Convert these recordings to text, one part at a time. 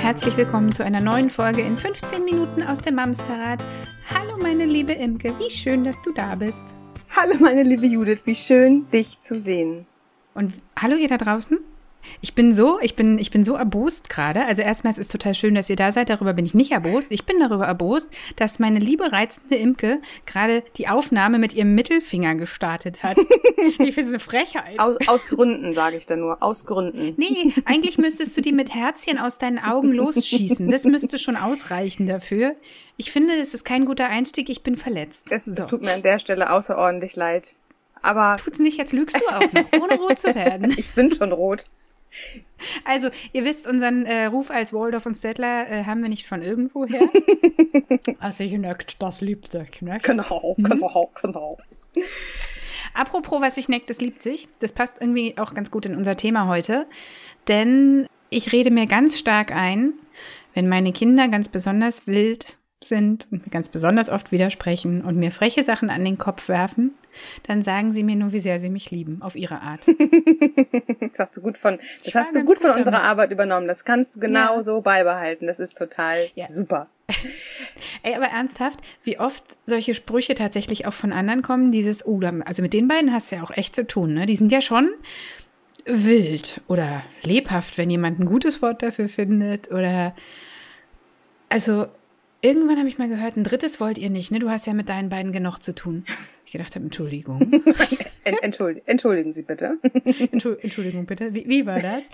Herzlich willkommen zu einer neuen Folge in 15 Minuten aus dem Mamsterrad. Hallo meine liebe Imke, wie schön, dass du da bist. Hallo meine liebe Judith, wie schön dich zu sehen. Und hallo ihr da draußen. Ich bin so, ich bin, ich bin so erbost gerade. Also erstmal, es ist total schön, dass ihr da seid. Darüber bin ich nicht erbost. Ich bin darüber erbost, dass meine liebe reizende Imke gerade die Aufnahme mit ihrem Mittelfinger gestartet hat. ich finde es eine Frechheit. Aus, aus Gründen, sage ich da nur. Aus Gründen. Nee, eigentlich müsstest du die mit Herzchen aus deinen Augen losschießen. Das müsste schon ausreichen dafür. Ich finde, das ist kein guter Einstieg. Ich bin verletzt. Es, so. tut mir an der Stelle außerordentlich leid. Aber. Tut's nicht, jetzt lügst du auch noch, ohne rot zu werden. ich bin schon rot. Also, ihr wisst, unseren äh, Ruf als Waldorf und Stettler äh, haben wir nicht von irgendwoher. also ich neckt, das liebt sich, ne? Genau, mhm. genau, genau. Apropos, was sich neckt, das liebt sich. Das passt irgendwie auch ganz gut in unser Thema heute. Denn ich rede mir ganz stark ein, wenn meine Kinder ganz besonders wild sind und ganz besonders oft widersprechen und mir freche Sachen an den Kopf werfen, dann sagen sie mir nur, wie sehr sie mich lieben, auf ihre Art. das hast du gut von, das hast du gut von unserer damit. Arbeit übernommen. Das kannst du genau ja. so beibehalten. Das ist total ja. super. Ey, aber ernsthaft, wie oft solche Sprüche tatsächlich auch von anderen kommen, dieses, oh, also mit den beiden hast du ja auch echt zu tun, ne? Die sind ja schon wild oder lebhaft, wenn jemand ein gutes Wort dafür findet oder, also, Irgendwann habe ich mal gehört, ein drittes wollt ihr nicht, ne? Du hast ja mit deinen beiden genug zu tun. Ich gedacht habe, Entschuldigung. Entschuldigen, entschuldigen Sie bitte. Entschuldigung bitte. Wie, wie war das?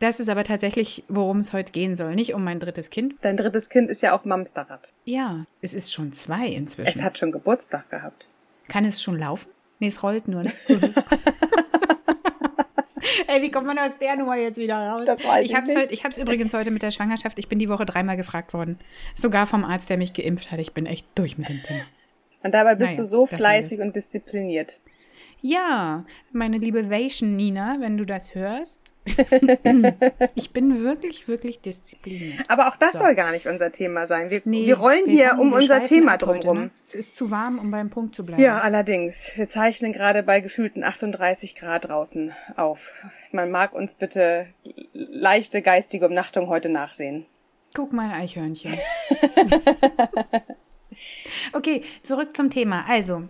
Das ist aber tatsächlich, worum es heute gehen soll. Nicht um mein drittes Kind. Dein drittes Kind ist ja auch Mamsterrad. Ja, es ist schon zwei inzwischen. Es hat schon Geburtstag gehabt. Kann es schon laufen? Nee, es rollt nur. Ne? Ey, wie kommt man aus der Nummer jetzt wieder raus? Das weiß ich, ich hab's heute, ich hab's übrigens heute mit der Schwangerschaft. Ich bin die Woche dreimal gefragt worden. Sogar vom Arzt, der mich geimpft hat. Ich bin echt durch mit dem Thema. Und dabei bist naja, du so fleißig und diszipliniert. Ja, meine liebe Vation Nina, wenn du das hörst. ich bin wirklich, wirklich diszipliniert. Aber auch das so. soll gar nicht unser Thema sein. Wir, nee, wir rollen wir hier um unser Thema drumherum. Ne? Es ist zu warm, um beim Punkt zu bleiben. Ja, allerdings. Wir zeichnen gerade bei gefühlten 38 Grad draußen auf. Man mag uns bitte leichte geistige Umnachtung heute nachsehen. Guck mein Eichhörnchen. okay, zurück zum Thema. Also,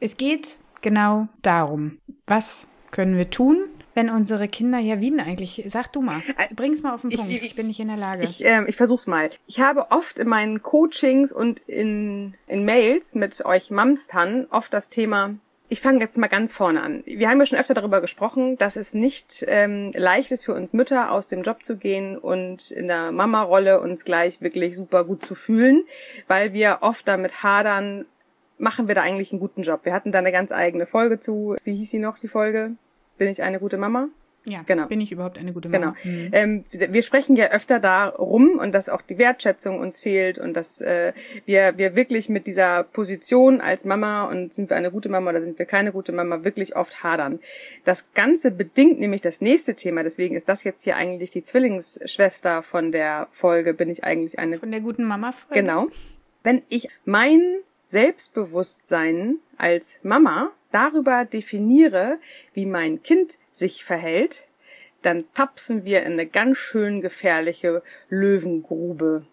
es geht genau darum, was können wir tun, wenn unsere Kinder ja wie denn eigentlich? Sag du mal. Bring's mal auf den Punkt. Ich, ich, ich bin nicht in der Lage. Ich, äh, ich versuch's mal. Ich habe oft in meinen Coachings und in, in Mails mit euch Mamstan oft das Thema ich fange jetzt mal ganz vorne an. Wir haben ja schon öfter darüber gesprochen, dass es nicht ähm, leicht ist für uns Mütter, aus dem Job zu gehen und in der Mama-Rolle uns gleich wirklich super gut zu fühlen, weil wir oft damit hadern, machen wir da eigentlich einen guten Job. Wir hatten da eine ganz eigene Folge zu. Wie hieß sie noch, die Folge? Bin ich eine gute Mama? Ja, genau. bin ich überhaupt eine gute Mama? Genau. Mhm. Ähm, wir sprechen ja öfter darum und dass auch die Wertschätzung uns fehlt und dass äh, wir, wir wirklich mit dieser Position als Mama und sind wir eine gute Mama oder sind wir keine gute Mama wirklich oft hadern. Das Ganze bedingt nämlich das nächste Thema, deswegen ist das jetzt hier eigentlich die Zwillingsschwester von der Folge, bin ich eigentlich eine... Von der guten Mama-Folge? Genau. Wenn ich mein Selbstbewusstsein als Mama darüber definiere, wie mein Kind sich verhält, dann tapsen wir in eine ganz schön gefährliche Löwengrube,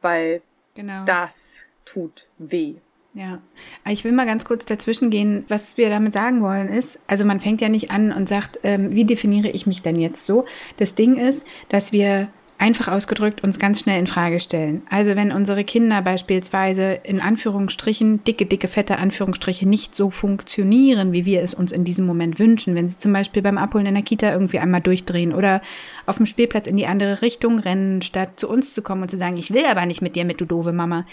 weil genau. das tut weh. Ja, ich will mal ganz kurz dazwischen gehen. Was wir damit sagen wollen ist, also man fängt ja nicht an und sagt, ähm, wie definiere ich mich denn jetzt so? Das Ding ist, dass wir einfach ausgedrückt uns ganz schnell in Frage stellen. Also wenn unsere Kinder beispielsweise in Anführungsstrichen, dicke, dicke, fette Anführungsstriche nicht so funktionieren, wie wir es uns in diesem Moment wünschen, wenn sie zum Beispiel beim Abholen in der Kita irgendwie einmal durchdrehen oder auf dem Spielplatz in die andere Richtung rennen, statt zu uns zu kommen und zu sagen, ich will aber nicht mit dir mit, du doofe Mama,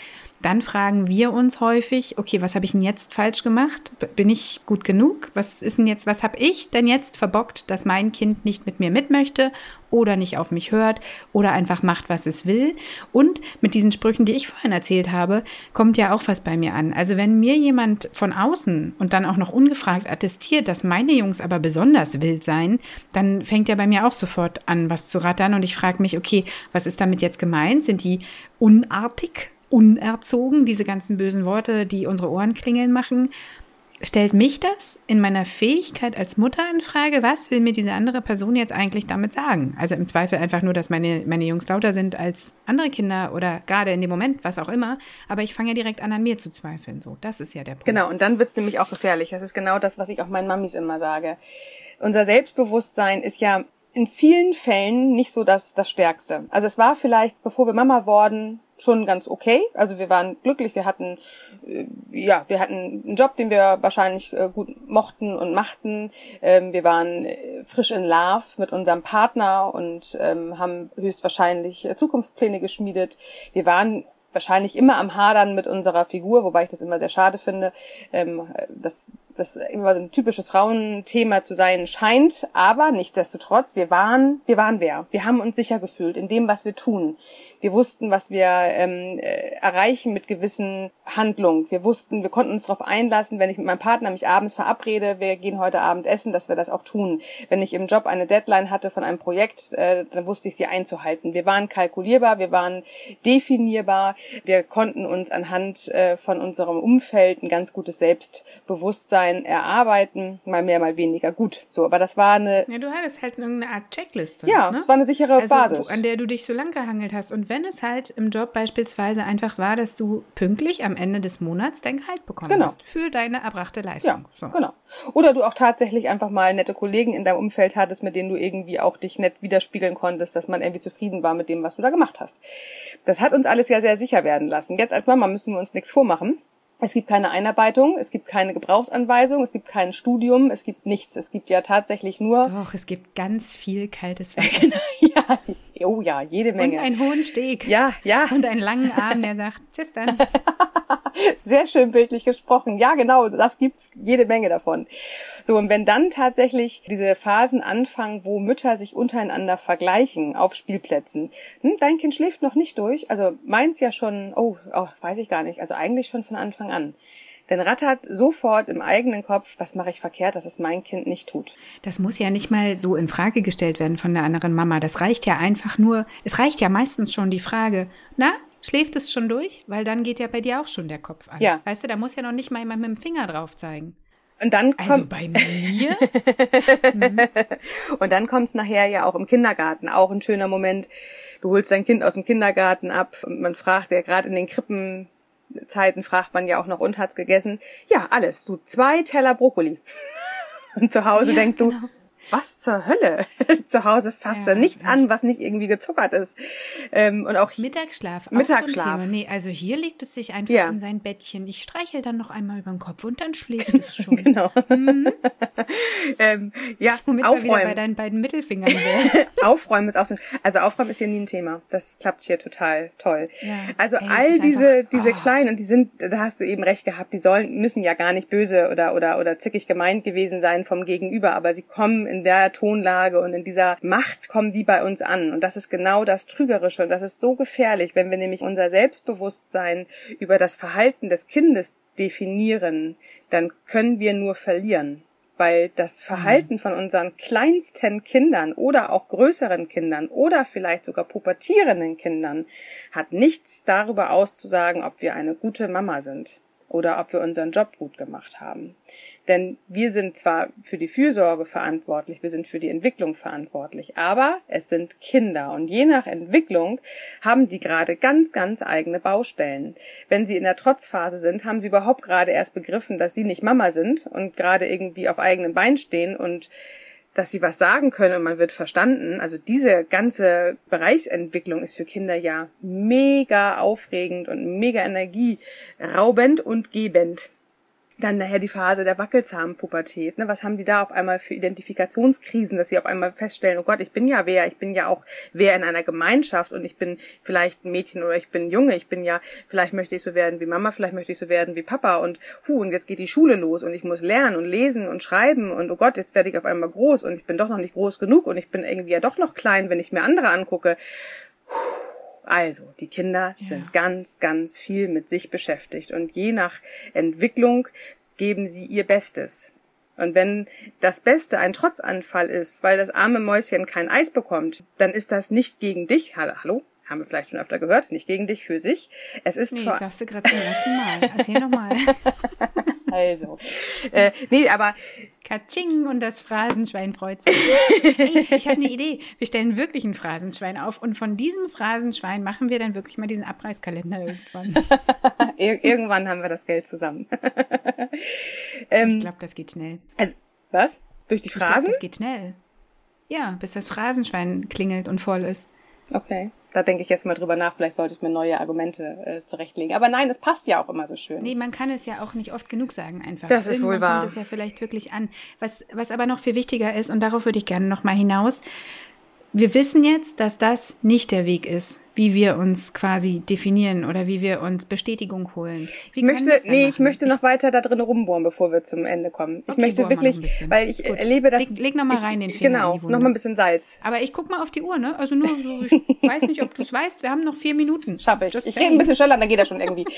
dann fragen wir uns häufig, okay, was habe ich denn jetzt falsch gemacht? Bin ich gut genug? Was ist denn jetzt, was habe ich denn jetzt verbockt, dass mein Kind nicht mit mir mit möchte oder nicht auf mich hört oder einfach macht, was es will? Und mit diesen Sprüchen, die ich vorhin erzählt habe, kommt ja auch was bei mir an. Also wenn mir jemand von außen und dann auch noch ungefragt attestiert, dass meine Jungs aber besonders wild seien, dann fängt ja bei mir auch sofort an, was zu rattern und ich frage mich, okay, was ist damit jetzt gemeint? Sind die unartig? Unerzogen, diese ganzen bösen Worte, die unsere Ohren klingeln machen. stellt mich das in meiner Fähigkeit als Mutter in Frage? Was will mir diese andere Person jetzt eigentlich damit sagen? Also im Zweifel einfach nur, dass meine, meine Jungs lauter sind als andere Kinder oder gerade in dem Moment, was auch immer. Aber ich fange ja direkt an, an mir zu zweifeln. So, das ist ja der Punkt. Genau, und dann wird's nämlich auch gefährlich. Das ist genau das, was ich auch meinen Mamis immer sage. Unser Selbstbewusstsein ist ja in vielen Fällen nicht so das, das Stärkste. Also es war vielleicht, bevor wir Mama wurden, schon ganz okay. Also wir waren glücklich, wir hatten äh, ja, wir hatten einen Job, den wir wahrscheinlich äh, gut mochten und machten. Ähm, wir waren äh, frisch in Love mit unserem Partner und ähm, haben höchstwahrscheinlich Zukunftspläne geschmiedet. Wir waren wahrscheinlich immer am Hadern mit unserer Figur, wobei ich das immer sehr schade finde. Ähm, das das immer so ein typisches Frauenthema zu sein scheint, aber nichtsdestotrotz, wir waren, wir waren wer. Wir haben uns sicher gefühlt in dem, was wir tun. Wir wussten, was wir ähm, äh, erreichen mit gewissen Handlungen. Wir wussten, wir konnten uns darauf einlassen, wenn ich mit meinem Partner mich abends verabrede, wir gehen heute Abend essen, dass wir das auch tun. Wenn ich im Job eine Deadline hatte von einem Projekt, äh, dann wusste ich sie einzuhalten. Wir waren kalkulierbar, wir waren definierbar, wir konnten uns anhand äh, von unserem Umfeld ein ganz gutes Selbstbewusstsein Bewusstsein erarbeiten, mal mehr, mal weniger. Gut, so, aber das war eine. Ja, du hattest halt irgendeine Art Checkliste. Ja, ne? es war eine sichere also, Basis. An der du dich so lang gehangelt hast. Und wenn es halt im Job beispielsweise einfach war, dass du pünktlich am Ende des Monats dein Gehalt bekommen genau. hast für deine erbrachte Leistung. Ja, so. genau. Oder du auch tatsächlich einfach mal nette Kollegen in deinem Umfeld hattest, mit denen du irgendwie auch dich nett widerspiegeln konntest, dass man irgendwie zufrieden war mit dem, was du da gemacht hast. Das hat uns alles ja sehr sicher werden lassen. Jetzt als Mama müssen wir uns nichts vormachen. Es gibt keine Einarbeitung, es gibt keine Gebrauchsanweisung, es gibt kein Studium, es gibt nichts. Es gibt ja tatsächlich nur. Doch, es gibt ganz viel kaltes Wasser. Genau, ja, es gibt, oh ja, jede Menge. Und einen hohen Steg. Ja, ja. Und einen langen Arm, der sagt, tschüss dann. Sehr schön bildlich gesprochen. Ja, genau, das gibt's jede Menge davon. So, und wenn dann tatsächlich diese Phasen anfangen, wo Mütter sich untereinander vergleichen auf Spielplätzen, hm, dein Kind schläft noch nicht durch, also meins ja schon, oh, oh, weiß ich gar nicht, also eigentlich schon von Anfang an. Denn rattert sofort im eigenen Kopf, was mache ich verkehrt, dass es mein Kind nicht tut. Das muss ja nicht mal so in Frage gestellt werden von der anderen Mama. Das reicht ja einfach nur, es reicht ja meistens schon die Frage, na, schläft es schon durch? Weil dann geht ja bei dir auch schon der Kopf an. Ja. Weißt du, da muss ja noch nicht mal jemand mit dem Finger drauf zeigen. Und dann kommt, Also bei mir? und dann kommt's nachher ja auch im Kindergarten, auch ein schöner Moment. Du holst dein Kind aus dem Kindergarten ab und man fragt ja gerade in den Krippenzeiten fragt man ja auch noch und hat's gegessen. Ja, alles. Du zwei Teller Brokkoli. Und zu Hause Ja, denkst du, genau. Was zur Hölle? zu Hause fasst Ja, da nichts echt. an, was nicht irgendwie gezuckert ist. Ähm, und auch Mittagsschlaf. Mittagsschlaf. So. Nee, also hier legt es sich einfach Ja. in sein Bettchen. Ich streichel dann noch einmal über den Kopf und dann schläft es schon. genau. ähm, ja, Womit wir wieder bei aufräumen. deinen beiden Mittelfingern aufräumen ist auch so. Also aufräumen ist hier nie ein Thema. Das klappt hier total toll. Ja. Also Ey, all diese einfach- diese oh. kleinen und die sind, da hast du eben recht gehabt. Die sollen müssen ja gar nicht böse oder oder oder zickig gemeint gewesen sein vom Gegenüber, aber sie kommen in der Tonlage und in dieser Macht kommen die bei uns an. Und das ist genau das Trügerische. Und das ist so gefährlich, wenn wir nämlich unser Selbstbewusstsein über das Verhalten des Kindes definieren, dann können wir nur verlieren. Weil das Verhalten von unseren kleinsten Kindern oder auch größeren Kindern oder vielleicht sogar pubertierenden Kindern hat nichts darüber auszusagen, ob wir eine gute Mama sind oder ob wir unseren Job gut gemacht haben. Denn wir sind zwar für die Fürsorge verantwortlich, wir sind für die Entwicklung verantwortlich, aber es sind Kinder und je nach Entwicklung haben die gerade ganz, ganz eigene Baustellen. Wenn sie in der Trotzphase sind, haben sie überhaupt gerade erst begriffen, dass sie nicht Mama sind und gerade irgendwie auf eigenen Beinen stehen und dass sie was sagen können und man wird verstanden. Also diese ganze Bereichsentwicklung ist für Kinder ja mega aufregend und mega energieraubend und gebend. Dann nachher die Phase der Wackelzahnpubertät. Ne? Was haben die da auf einmal für Identifikationskrisen, dass sie auf einmal feststellen, oh Gott, ich bin ja wer, ich bin ja auch wer in einer Gemeinschaft und ich bin vielleicht ein Mädchen oder ich bin ein Junge, ich bin ja, vielleicht möchte ich so werden wie Mama, vielleicht möchte ich so werden wie Papa und hu, und jetzt geht die Schule los und ich muss lernen und lesen und schreiben und oh Gott, jetzt werde ich auf einmal groß und ich bin doch noch nicht groß genug und ich bin irgendwie ja doch noch klein, wenn ich mir andere angucke. Also, die Kinder Ja. sind ganz, ganz viel mit sich beschäftigt und je nach Entwicklung geben sie ihr Bestes. Und wenn das Beste ein Trotzanfall ist, weil das arme Mäuschen kein Eis bekommt, dann ist das nicht gegen dich. Hallo? Haben wir vielleicht schon öfter gehört, nicht gegen dich für sich. Es ist Nee, vor sagst du gerade zum ersten Mal. Erzähl nochmal. Also, äh, nee, aber Katsching und das Phrasenschwein freut sich. hey, ich habe eine Idee. Wir stellen wirklich ein Phrasenschwein auf und von diesem Phrasenschwein machen wir dann wirklich mal diesen Abreißkalender irgendwann. Ir irgendwann haben wir das Geld zusammen. ähm, ich glaube, das geht schnell. Also, was? Durch die Phrasen? Glaub, das geht schnell. Ja, bis das Phrasenschwein klingelt und voll ist. Okay. Da denke ich jetzt mal drüber nach, vielleicht sollte ich mir neue Argumente äh, zurechtlegen. Aber nein, es passt ja auch immer so schön. Nee, man kann es ja auch nicht oft genug sagen einfach. Das ist wohl wahr. kommt es ja vielleicht wirklich an. Was, was aber noch viel wichtiger ist, und darauf würde ich gerne noch mal hinaus, wir wissen jetzt, dass das nicht der Weg ist, wie wir uns quasi definieren oder wie wir uns Bestätigung holen. Wie ich möchte, nee, ich möchte noch weiter da drin rumbohren, bevor wir zum Ende kommen. Ich okay, möchte wirklich, weil ich Gut. erlebe das. Leg, leg noch mal rein den Finger Genau, noch mal ein bisschen Salz. Aber ich guck mal auf die Uhr, ne? Also nur so, ich weiß nicht, ob du es weißt, wir haben noch vier Minuten. Schaffe ich. Just ich rede ein bisschen schneller, dann geht das schon irgendwie.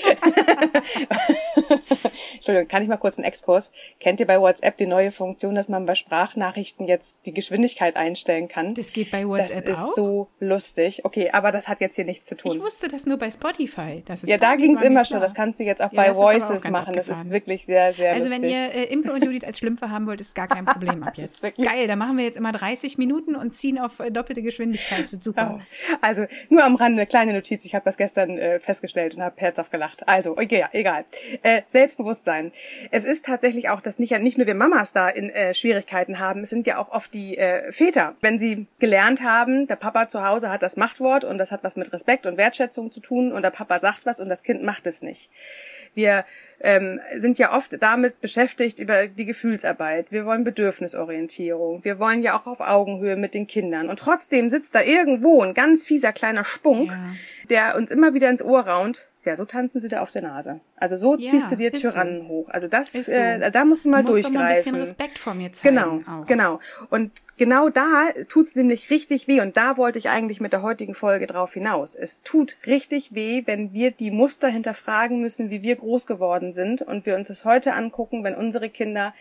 Entschuldigung, kann ich mal kurz einen Exkurs? Kennt ihr bei WhatsApp die neue Funktion, dass man bei Sprachnachrichten jetzt die Geschwindigkeit einstellen kann? Das geht bei WhatsApp auch? Das ist so lustig. Okay, aber das hat jetzt hier nichts zu tun. Ich wusste das nur bei Spotify. Das ist ja, da ging es immer schon. Das kannst du jetzt auch ja, bei Voices machen. Das ist wirklich sehr, sehr also lustig. Also wenn ihr äh, Imke und Judith als Schlümpfe haben wollt, ist gar kein Problem ab jetzt. Geil, da machen wir jetzt immer 30 Minuten und ziehen auf äh, doppelte Geschwindigkeit. Das wird super. Oh. Also nur am Rande eine kleine Notiz. Ich habe das gestern äh, festgestellt und habe herzhaft gelacht. Also, okay, egal. Äh, Selbstbewusstsein. Es ist tatsächlich auch, dass nicht, nicht nur wir Mamas da in äh, Schwierigkeiten haben, es sind ja auch oft die äh, Väter. Wenn sie gelernt haben, der Papa zu Hause hat das Machtwort und das hat was mit Respekt und Wertschätzung zu tun und der Papa sagt was und das Kind macht es nicht. Wir ähm, sind ja oft damit beschäftigt über die Gefühlsarbeit. Wir wollen Bedürfnisorientierung. Wir wollen ja auch auf Augenhöhe mit den Kindern. Und trotzdem sitzt da irgendwo ein ganz fieser kleiner Spunk, ja. der uns immer wieder ins Ohr raunt. Ja, so tanzen sie da auf der Nase. Also so ja, ziehst du dir Tyrannen so. hoch. Also das, so. äh, da musst du mal du musst durchgreifen. Mal ein bisschen Respekt vor mir zeigen. Genau, auch. genau. Und genau da tut's nämlich richtig weh. Und da wollte ich eigentlich mit der heutigen Folge drauf hinaus. Es tut richtig weh, wenn wir die Muster hinterfragen müssen, wie wir groß geworden sind und wir uns das heute angucken, wenn unsere Kinder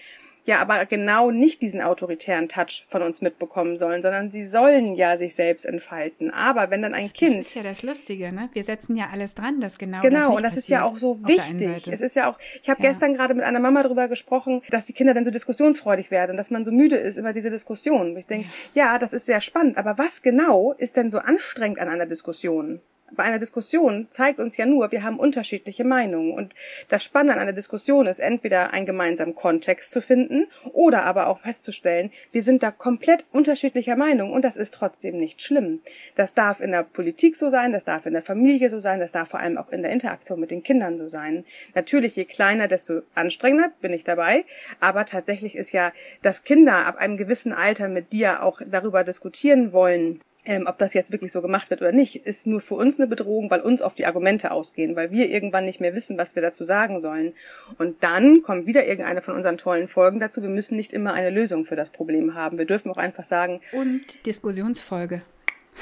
ja aber genau nicht diesen autoritären Touch von uns mitbekommen sollen, sondern sie sollen ja sich selbst entfalten. Aber wenn dann ein Kind. Das ist ja das Lustige, ne? Wir setzen ja alles dran, dass genau. Genau, das und das ist ja auch so wichtig. Es ist ja auch, ich habe ja. gestern gerade mit einer Mama darüber gesprochen, dass die Kinder dann so diskussionsfreudig werden und dass man so müde ist über diese Diskussion. Ich denke, ja. ja, das ist sehr spannend, aber was genau ist denn so anstrengend an einer Diskussion? Bei einer Diskussion zeigt uns ja nur, wir haben unterschiedliche Meinungen. Und das Spannende an einer Diskussion ist, entweder einen gemeinsamen Kontext zu finden oder aber auch festzustellen, wir sind da komplett unterschiedlicher Meinung und das ist trotzdem nicht schlimm. Das darf in der Politik so sein, das darf in der Familie so sein, das darf vor allem auch in der Interaktion mit den Kindern so sein. Natürlich, je kleiner, desto anstrengender bin ich dabei. Aber tatsächlich ist ja, dass Kinder ab einem gewissen Alter mit dir auch darüber diskutieren wollen, ähm, ob das jetzt wirklich so gemacht wird oder nicht, ist nur für uns eine Bedrohung, weil uns oft die Argumente ausgehen, weil wir irgendwann nicht mehr wissen, was wir dazu sagen sollen. Und dann kommt wieder irgendeine von unseren tollen Folgen dazu. Wir müssen nicht immer eine Lösung für das Problem haben. Wir dürfen auch einfach sagen. Und Diskussionsfolge.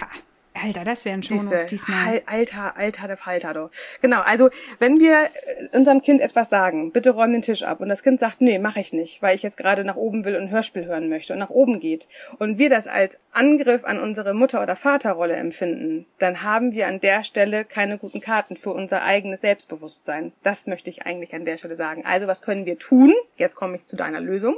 Ha. Alter, das wären schon uns diesmal. Alter, alter, der Falter, doch. Genau, also wenn wir äh, unserem Kind etwas sagen, bitte räum den Tisch ab und das Kind sagt, nee, mache ich nicht, weil ich jetzt gerade nach oben will und ein Hörspiel hören möchte und nach oben geht und wir das als Angriff an unsere Mutter- oder Vaterrolle empfinden, dann haben wir an der Stelle keine guten Karten für unser eigenes Selbstbewusstsein. Das möchte ich eigentlich an der Stelle sagen. Also was können wir tun? Jetzt komme ich zu deiner Lösung.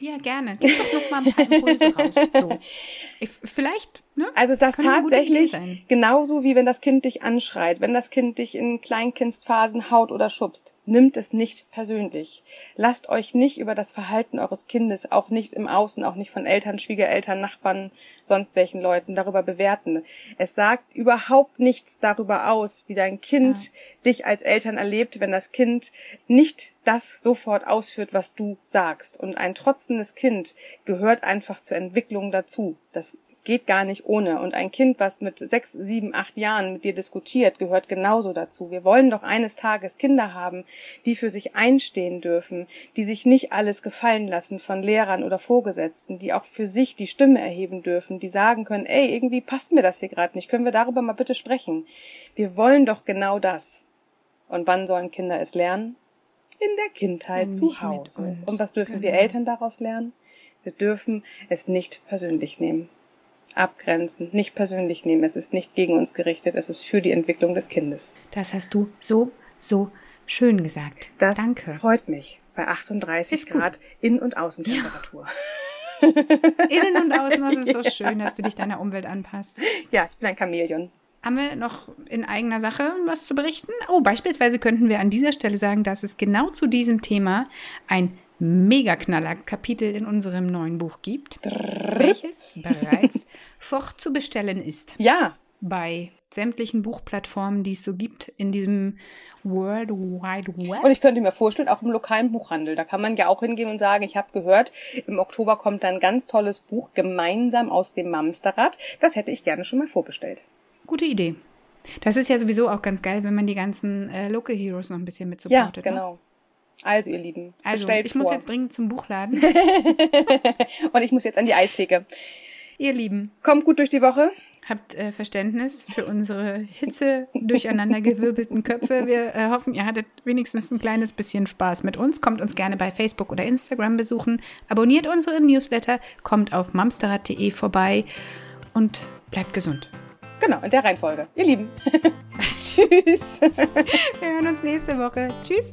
Ja, gerne. Gib doch noch mal ein paar Impulse raus. So. Ich, vielleicht, ne? Also das tatsächlich genauso wie wenn das Kind dich anschreit, wenn das Kind dich in Kleinkindsphasen haut oder schubst, nimmt es nicht persönlich. Lasst euch nicht über das Verhalten eures Kindes, auch nicht im Außen, auch nicht von Eltern, Schwiegereltern, Nachbarn, sonst welchen Leuten darüber bewerten. Es sagt überhaupt nichts darüber aus, wie dein Kind ja. dich als Eltern erlebt, wenn das Kind nicht das sofort ausführt, was du sagst. Und ein trotzendes Kind gehört einfach zur Entwicklung dazu. Das geht gar nicht ohne. Und ein Kind, was mit sechs, sieben, acht Jahren mit dir diskutiert, gehört genauso dazu. Wir wollen doch eines Tages Kinder haben, die für sich einstehen dürfen, die sich nicht alles gefallen lassen von Lehrern oder Vorgesetzten, die auch für sich die Stimme erheben dürfen, die sagen können, ey, irgendwie passt mir das hier gerade nicht, können wir darüber mal bitte sprechen. Wir wollen doch genau das. Und wann sollen Kinder es lernen? In der Kindheit zu Hause. Und was dürfen genau. wir Eltern daraus lernen? Wir dürfen es nicht persönlich nehmen abgrenzen, nicht persönlich nehmen. Es ist nicht gegen uns gerichtet, es ist für die Entwicklung des Kindes. Das hast du so, so Schön gesagt. Das Danke. freut mich bei 38 Ist gut. Grad Innen- und Außentemperatur. Innen und außen, das ist so schön, dass du dich deiner Umwelt anpasst. Ja, ich bin ein Chamäleon. Haben wir noch in eigener Sache was zu berichten? Oh, beispielsweise könnten wir an dieser Stelle sagen, dass es genau zu diesem Thema ein Mega-Knaller-Kapitel in unserem neuen Buch gibt, welches bereits fortzubestellen ist Ja, bei sämtlichen Buchplattformen, die es so gibt in diesem World Wide Web. und ich könnte mir vorstellen, auch im lokalen Buchhandel. Da kann man ja auch hingehen und sagen, ich habe gehört, im Oktober kommt ein ganz tolles Buch gemeinsam aus dem Mamsterrad. Das hätte ich gerne schon mal vorbestellt. Gute Idee. Das ist ja sowieso auch ganz geil, wenn man die ganzen äh, Local Heroes noch ein bisschen mit Ja, supportet. Ne? Also, ihr Lieben, Also, ich muss vor. jetzt dringend zum Buchladen. und ich muss jetzt an die Eistheke. Ihr Lieben, Kommt gut durch die Woche. habt äh, Verständnis für unsere Hitze durcheinandergewirbelten Köpfe. Wir äh, hoffen, ihr hattet wenigstens ein kleines bisschen Spaß mit uns. Kommt uns gerne bei Facebook oder Instagram besuchen. Abonniert unseren Newsletter, kommt auf mamsterrad.de vorbei und bleibt gesund. Genau, in der Reihenfolge. Ihr Lieben. Tschüss. Wir hören uns nächste Woche. Tschüss.